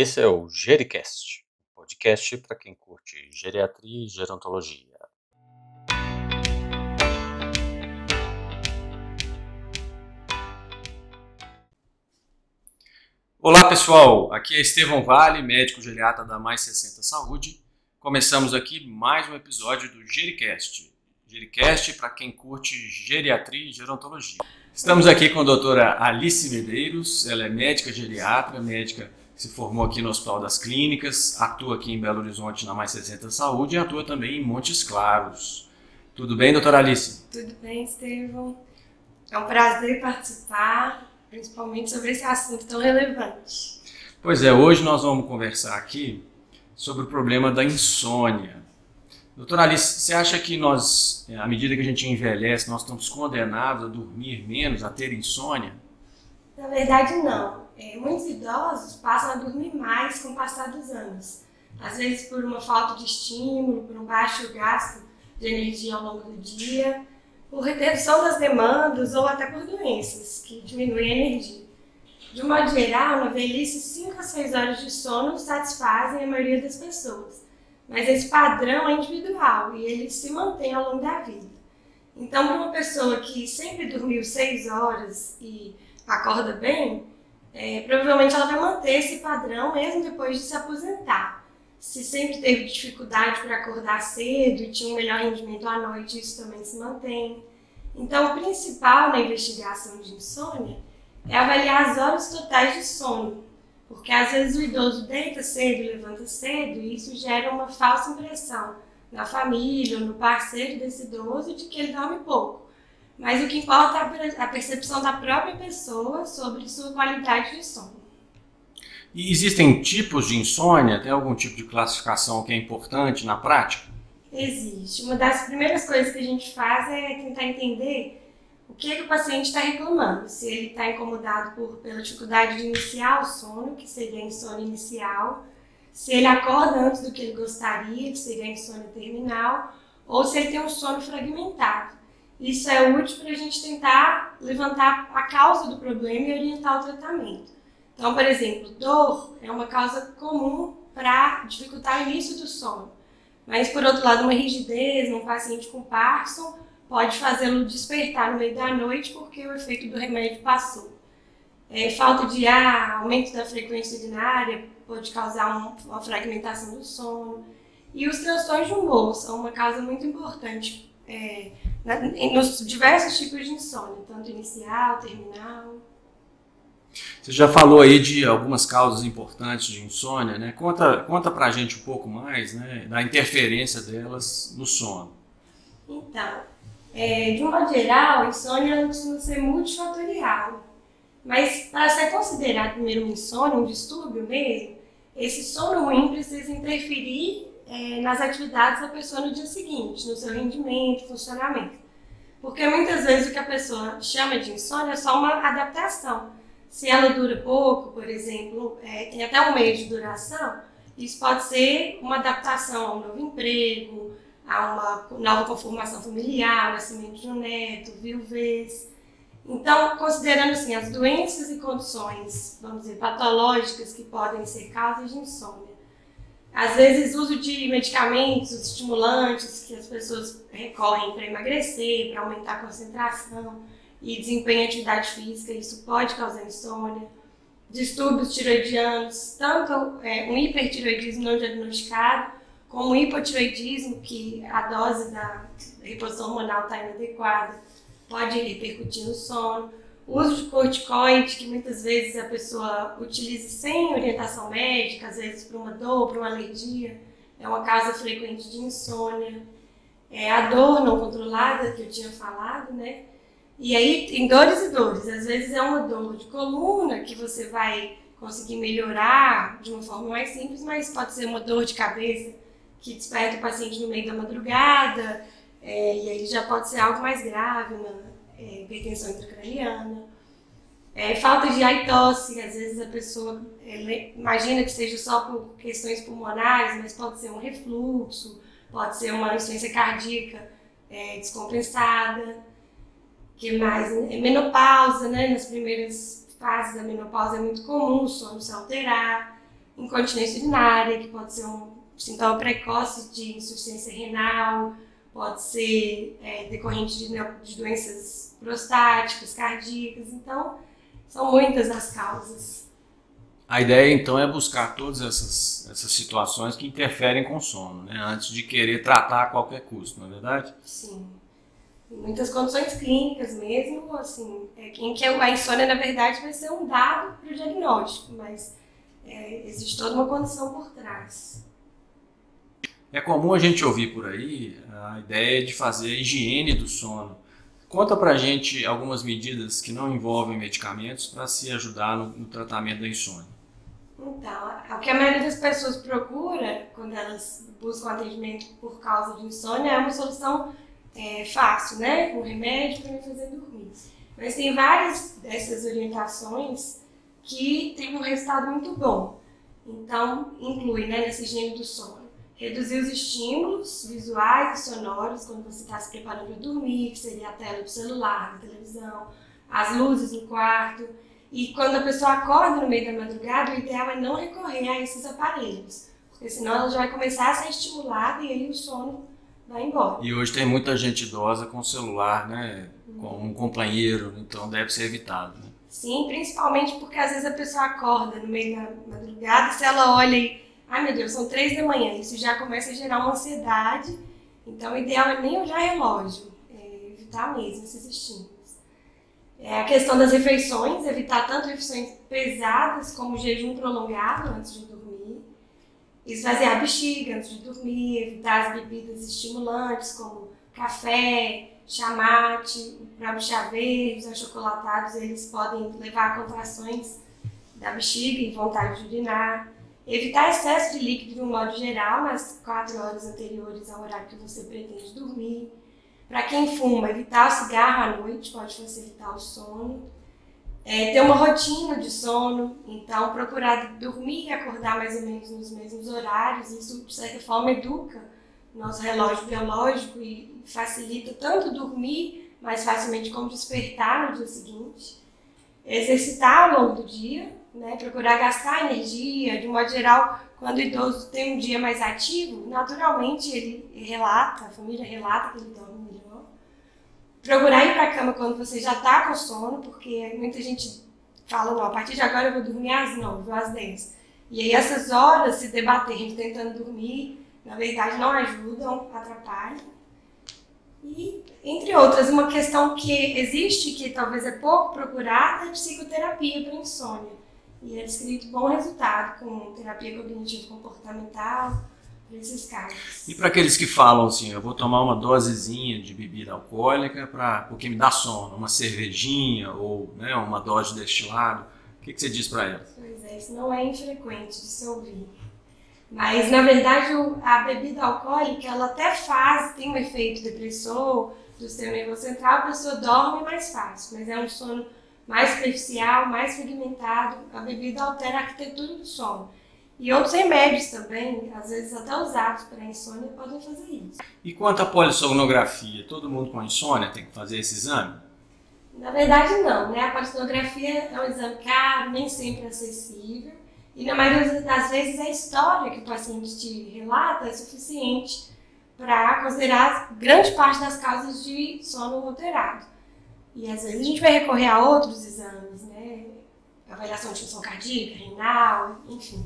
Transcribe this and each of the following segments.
Esse é o Gericast, podcast para quem curte geriatria e gerontologia. Olá pessoal, aqui é Estevão Vale, médico geriatra da Mais 60 Saúde. Começamos aqui mais um episódio do Gericast. Gericast para quem curte geriatria e gerontologia. Estamos aqui com a doutora Alice Medeiros, ela é médica geriatra, médica se formou aqui no Hospital das Clínicas, atua aqui em Belo Horizonte na Mais 60 Saúde e atua também em Montes Claros. Tudo bem, doutora Alice? Tudo bem, Estevão. É um prazer participar, principalmente sobre esse assunto tão relevante. Pois é, hoje nós vamos conversar aqui sobre o problema da insônia. Doutora Alice, você acha que nós, à medida que a gente envelhece, nós estamos condenados a dormir menos, a ter insônia? Na verdade, não. É, muitos idosos passam a dormir mais com o passar dos anos. Às vezes por uma falta de estímulo, por um baixo gasto de energia ao longo do dia, por redução das demandas ou até por doenças que diminuem a energia. De um modo geral, na velhice, 5 a 6 horas de sono satisfazem a maioria das pessoas. Mas esse padrão é individual e ele se mantém ao longo da vida. Então, para uma pessoa que sempre dormiu 6 horas e acorda bem, é, provavelmente ela vai manter esse padrão mesmo depois de se aposentar. Se sempre teve dificuldade para acordar cedo e tinha um melhor rendimento à noite, isso também se mantém. Então, o principal na investigação de insônia é avaliar as horas totais de sono, porque às vezes o idoso deita cedo, levanta cedo, e isso gera uma falsa impressão na família ou no parceiro desse idoso de que ele dorme pouco. Mas o que importa é a percepção da própria pessoa sobre sua qualidade de sono. E existem tipos de insônia? Tem algum tipo de classificação que é importante na prática? Existe. Uma das primeiras coisas que a gente faz é tentar entender o que, é que o paciente está reclamando. Se ele está incomodado por, pela dificuldade de iniciar o sono, que seria a insônia inicial, se ele acorda antes do que ele gostaria, que seria a insônia terminal, ou se ele tem um sono fragmentado. Isso é útil para a gente tentar levantar a causa do problema e orientar o tratamento. Então, por exemplo, dor é uma causa comum para dificultar o início do sono. Mas, por outro lado, uma rigidez num paciente com Parkinson pode fazê-lo despertar no meio da noite porque o efeito do remédio passou. É, falta de ar, aumento da frequência urinária pode causar um, uma fragmentação do sono. E os transtornos de humor são uma causa muito importante é, nos diversos tipos de insônia, tanto inicial, terminal. Você já falou aí de algumas causas importantes de insônia, né? Conta, conta pra gente um pouco mais, né, da interferência delas no sono. Então, é, de um modo geral, a insônia costuma ser multifatorial. Mas para ser considerado primeiro um insônia, um distúrbio mesmo, esse sono ruim precisa interferir é, nas atividades da pessoa no dia seguinte, no seu rendimento, funcionamento. Porque muitas vezes o que a pessoa chama de insônia é só uma adaptação. Se ela dura pouco, por exemplo, é, tem até um mês de duração, isso pode ser uma adaptação a um novo emprego, a uma nova conformação familiar, nascimento de um neto, viuvez. Então, considerando assim as doenças e condições, vamos dizer, patológicas que podem ser causas de insônia, às vezes, uso de medicamentos estimulantes que as pessoas recorrem para emagrecer, para aumentar a concentração e desempenho em atividade física, isso pode causar insônia. Distúrbios tiroidianos, tanto é, um hipertiroidismo não diagnosticado, como hipotiroidismo, que a dose da reposição hormonal está inadequada, pode repercutir no sono o uso de corticoide, que muitas vezes a pessoa utiliza sem orientação médica, às vezes para uma dor, para uma alergia, é uma causa frequente de insônia. É a dor não controlada, que eu tinha falado, né? E aí tem dores e dores. Às vezes é uma dor de coluna que você vai conseguir melhorar de uma forma mais simples, mas pode ser uma dor de cabeça que desperta o paciente no meio da madrugada, é, e aí já pode ser algo mais grave, uma é, hipertensão intracraniana. É, falta de ar e tosse, às vezes a pessoa imagina que seja só por questões pulmonares, mas pode ser um refluxo, pode ser uma insuficiência cardíaca é, descompensada. que mais? É, menopausa, né? Nas primeiras fases da menopausa é muito comum o sono se alterar. incontinência urinária, que pode ser um sintoma precoce de insuficiência renal, pode ser é, decorrente de, de doenças prostáticas, cardíacas. Então, são muitas as causas. A ideia então é buscar todas essas, essas situações que interferem com o sono, né? antes de querer tratar a qualquer custo, não é verdade? Sim. Em muitas condições clínicas mesmo, assim, é, em que a insônia na verdade vai ser um dado para o diagnóstico, mas é, existe toda uma condição por trás. É comum a gente ouvir por aí a ideia de fazer higiene do sono. Conta pra gente algumas medidas que não envolvem medicamentos para se ajudar no, no, tratamento da insônia. Então, o que a maioria das pessoas procura quando elas buscam atendimento por causa de insônia é uma solução é, fácil, né? Um remédio para fazer dormir. Mas tem várias dessas orientações que têm um resultado muito bom. Então, inclui né, nessa higiene do sono reduzir os estímulos visuais e sonoros quando você está se preparando para dormir, que seria a tela do celular, da televisão, as luzes no quarto. E quando a pessoa acorda no meio da madrugada, o ideal é não recorrer a esses aparelhos, porque senão ela já vai começar a ser estimulada e aí o sono vai embora. E hoje tem muita gente idosa com celular, né? Com um companheiro, então deve ser evitado. Né? Sim, principalmente porque às vezes a pessoa acorda no meio da madrugada, se ela olha e ai meu Deus, são três da manhã, isso já começa a gerar uma ansiedade. Então, o ideal é nem olhar relógio, é evitar mesmo esses estímulos. É a questão das refeições, evitar tanto refeições pesadas como jejum prolongado antes de dormir, esvaziar a bexiga antes de dormir, evitar as bebidas estimulantes como café, chamate, o próprio chá verde, os achocolatados, eles podem levar a contrações da bexiga e vontade de urinar. Evitar excesso de líquido de um modo geral nas quatro horas anteriores ao horário que você pretende dormir. Para quem fuma, evitar o cigarro à noite pode facilitar o sono. É, ter uma rotina de sono, então procurar dormir e acordar mais ou menos nos mesmos horários. Isso, de certa forma, educa nosso relógio biológico e facilita tanto dormir mais facilmente como despertar no dia seguinte. Exercitar ao longo do dia, né? Procurar gastar energia, de modo geral, quando o idoso tem um dia mais ativo, naturalmente ele relata, a família relata que ele dorme melhor. Procurar ir para a cama quando você já está com sono, porque muita gente fala, não, a partir de agora eu vou dormir às 9 ou às 10. E aí essas horas se debatendo, tentando dormir, na verdade não ajudam, atrapalham. E, entre outras, uma questão que existe, que talvez é pouco procurada, é psicoterapia para insônia. E é descrito bom resultado com terapia cognitivo-comportamental para esses casos. E para aqueles que falam assim, eu vou tomar uma dosezinha de bebida alcoólica pra, porque me dá sono, uma cervejinha ou né, uma dose de destilado, o que, que você diz para elas? Pois é, isso não é infrequente de se ouvir. Mas, na verdade, a bebida alcoólica, ela até faz, tem um efeito depressor do sistema nervoso central, a pessoa dorme mais fácil, mas é um sono mais superficial, mais fragmentado. A bebida altera a arquitetura do sono. E outros remédios também, às vezes até usados para insônia, podem fazer isso. E quanto à polissomnografia, todo mundo com insônia tem que fazer esse exame? Na verdade, não. Né? A polissomografia é um exame caro, nem sempre acessível. E na maioria das vezes a história que o paciente te relata é suficiente para considerar grande parte das causas de sono alterado. E às vezes a gente vai recorrer a outros exames, né? Avaliação de função cardíaca, renal, enfim.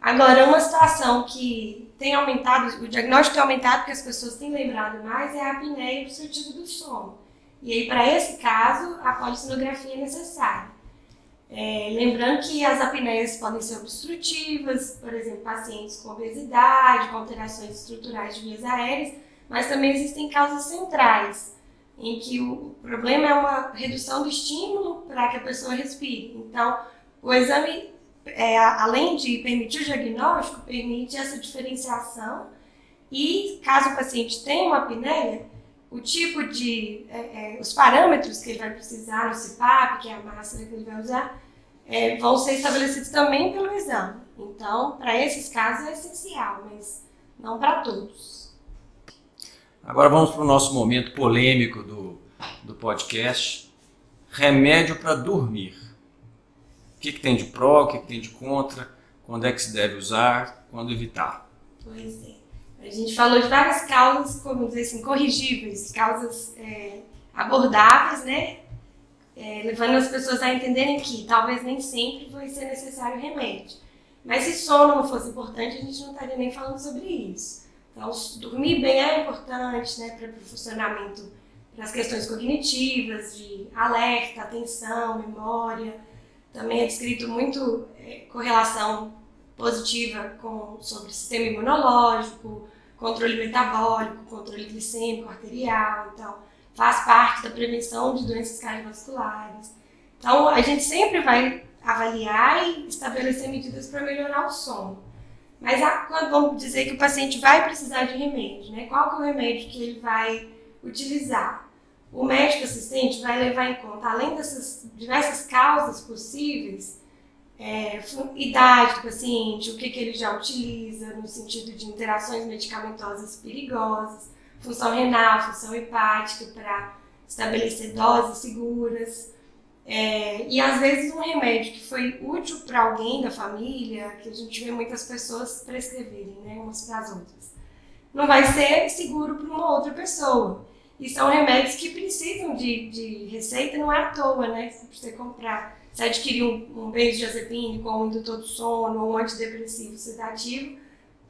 Agora, uma situação que tem aumentado, o diagnóstico tem aumentado porque as pessoas têm lembrado mais é a apneia obstrutiva do sono. E aí, para esse caso, a polissonografia é necessária. É, lembrando que as apneias podem ser obstrutivas, por exemplo, pacientes com obesidade, com alterações estruturais de vias aéreas, mas também existem causas centrais, em que o problema é uma redução do estímulo para que a pessoa respire. Então, o exame, é, além de permitir o diagnóstico, permite essa diferenciação e, caso o paciente tenha uma apneia, o tipo de, é, é, os parâmetros que ele vai precisar no CPAP, que é a máscara que ele vai usar, é, vão ser estabelecidos também pelo exame. Então, para esses casos é essencial, mas não para todos. Agora vamos para o nosso momento polêmico do, do podcast. Remédio para dormir. O que, que tem de pró, o que, que tem de contra? quando é que se deve usar, quando evitar. Pois é. A gente falou de várias causas, como dizer assim, corrigíveis, causas é, abordáveis, né? É, levando as pessoas a entenderem que talvez nem sempre vai ser necessário remédio. Mas se sono não fosse importante, a gente não estaria nem falando sobre isso. Então, dormir bem é importante né, para o funcionamento, para as questões cognitivas, de alerta, atenção, memória. Também é descrito muito é, correlação positiva com, sobre o sistema imunológico, controle metabólico, controle glicêmico, arterial. Então, faz parte da prevenção de doenças cardiovasculares. Então, a gente sempre vai avaliar e estabelecer medidas para melhorar o sono. Mas quando vamos dizer que o paciente vai precisar de remédio, né? Qual que é o remédio que ele vai utilizar? O médico assistente vai levar em conta, além dessas diversas causas possíveis, é, idade do paciente, o que, que ele já utiliza no sentido de interações medicamentosas perigosas, função renal, função hepática para estabelecer doses seguras. É, e às vezes um remédio que foi útil para alguém da família, que a gente vê muitas pessoas prescreverem, né, umas para as outras, não vai ser seguro para uma outra pessoa. E são remédios que precisam de, de receita, não é à toa, né? Para você comprar. Você adquirir um, um benzodiazepínico ou um indutor do sono ou um antidepressivo sedativo,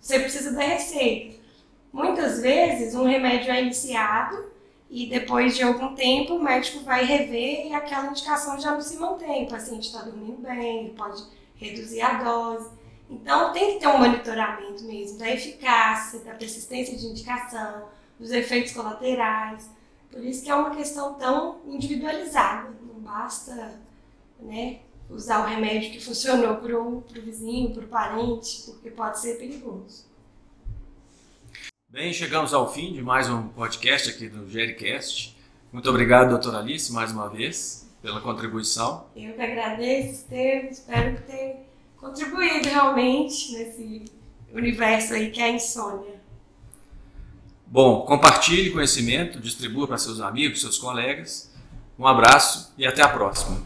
você precisa da receita. Muitas vezes um remédio é iniciado e depois de algum tempo o médico vai rever e aquela indicação já não se mantém. O paciente está dormindo bem, pode reduzir a dose. Então tem que ter um monitoramento mesmo da eficácia, da persistência de indicação, dos efeitos colaterais. Por isso que é uma questão tão individualizada. Não basta né, usar o remédio que funcionou para o vizinho, para o parente, porque pode ser perigoso. Bem, chegamos ao fim de mais um podcast aqui do Gericast. Muito obrigado, doutora Alice, mais uma vez, pela contribuição. Eu que agradeço, Estevam. Espero que tenha contribuído realmente nesse universo aí que é a insônia. Bom, compartilhe conhecimento, distribua para seus amigos, seus colegas. Um abraço e até a próxima.